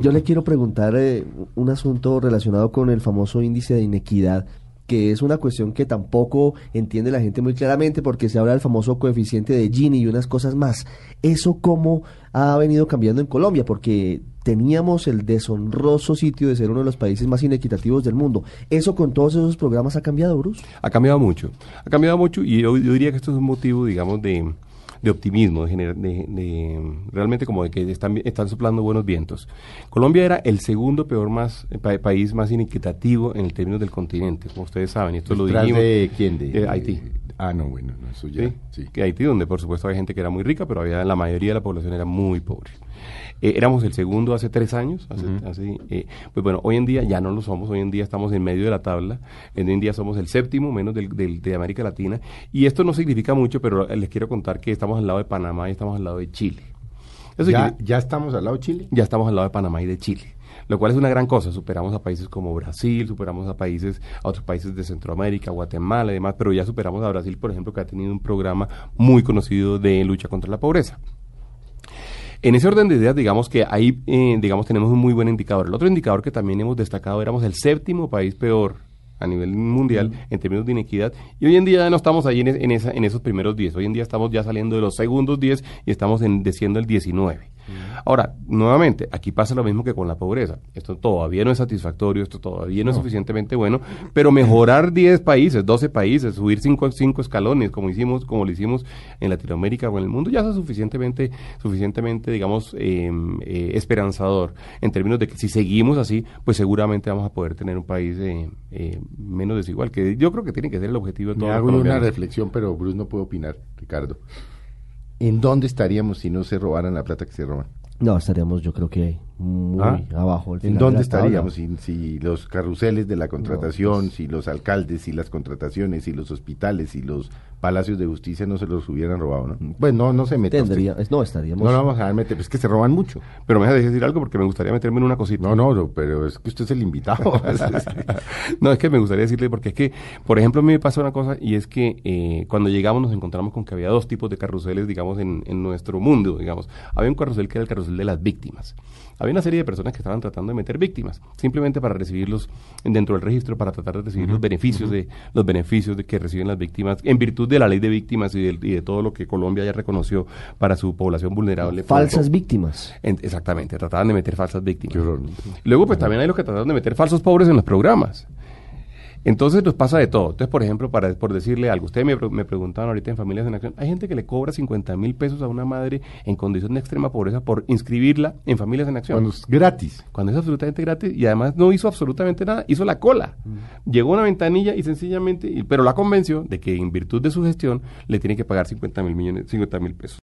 Yo le quiero preguntar eh, un asunto relacionado con el famoso índice de inequidad que es una cuestión que tampoco entiende la gente muy claramente porque se habla del famoso coeficiente de Gini y unas cosas más. ¿Eso cómo ha venido cambiando en Colombia? Porque teníamos el deshonroso sitio de ser uno de los países más inequitativos del mundo. ¿Eso con todos esos programas ha cambiado, Bruce? Ha cambiado mucho. Ha cambiado mucho y yo, yo diría que esto es un motivo, digamos, de de optimismo, de, de, realmente como de que están, están soplando buenos vientos. Colombia era el segundo peor más eh, país más inequitativo en el término del continente, como ustedes saben, y esto lo dijimos. de quién? De, Haití. Ah, no, bueno, eso ya. ¿Sí? Que Haití, donde por supuesto había gente que era muy rica, pero había la mayoría de la población era muy pobre. Eh, éramos el segundo hace tres años, eh, pues bueno, hoy en día ya no lo somos, hoy en día estamos en medio de la tabla, hoy en día somos el séptimo menos del, de América Latina, y esto no significa mucho, pero les quiero contar que estamos al lado de Panamá y estamos al lado de Chile. ¿Ya, ¿Ya estamos al lado de Chile? Ya estamos al lado de Panamá y de Chile lo cual es una gran cosa. Superamos a países como Brasil, superamos a países, a otros países de Centroamérica, Guatemala y demás, pero ya superamos a Brasil, por ejemplo, que ha tenido un programa muy conocido de lucha contra la pobreza. En ese orden de ideas, digamos que ahí, eh, digamos, tenemos un muy buen indicador. El otro indicador que también hemos destacado, éramos el séptimo país peor a nivel mundial en términos de inequidad. Y hoy en día ya no estamos ahí en, esa, en esos primeros 10. Hoy en día estamos ya saliendo de los segundos 10 y estamos en, desciendo el 19. Ahora, nuevamente, aquí pasa lo mismo que con la pobreza. Esto todavía no es satisfactorio, esto todavía no, es suficientemente bueno, pero mejorar 10 países, 12 países, subir 5 cinco escalones, como hicimos, como lo hicimos en Latinoamérica o en el mundo, ya es suficientemente, suficientemente, digamos, em, eh, esperanzador en términos de que si seguimos así, pues seguramente vamos a poder tener un país eh, eh, menos desigual, que yo creo que tiene que ser el objetivo de todo. Me hago una reflexión, pero Bruce no puede opinar, Ricardo. ¿En dónde estaríamos si no se robaran la plata que se roban? No, estaríamos yo creo que muy ¿Ah? abajo. ¿En dónde estaríamos si, si, los carruseles de la contratación, pues si los alcaldes, si las contrataciones, si los hospitales, si los palacios de justicia no se los hubieran robado, ¿no? Pues no, no se mete. Tendría, no, estaríamos. No, no vamos a meter, es que se roban mucho. Pero me deja decir algo porque me gustaría meterme en una cosita. No, no, pero es que usted es el invitado. no, es que me gustaría decirle porque es que, por ejemplo, a mí me pasa una cosa y es que eh, cuando llegamos nos encontramos con que había dos tipos de carruseles, digamos, en, en nuestro mundo, digamos. Había un carrusel que era el carrusel de las víctimas. Había una serie de personas que estaban tratando de meter víctimas, simplemente para recibirlos dentro del registro, para tratar de recibir los beneficios de los beneficios de que reciben las víctimas en virtud de la ley de víctimas y de, todo lo que Colombia ya reconoció para su población vulnerable. Falsas víctimas. exactamente, trataban de meter falsas víctimas. Luego, pues también hay los que trataron de meter falsos pobres en los programas. Entonces nos pasa de todo. Entonces, por ejemplo, para, por decirle algo, ustedes me, me preguntaban ahorita en Familias en Acción, hay gente que le cobra 50 mil pesos a una madre en condición de extrema pobreza por inscribirla en Familias en Acción. Cuando es gratis. Cuando es absolutamente gratis y además no hizo absolutamente nada, hizo la cola. Mm. Llegó a una ventanilla y sencillamente, pero la convenció de que en virtud de su gestión le tiene que pagar 50 mil millones, 50 mil pesos.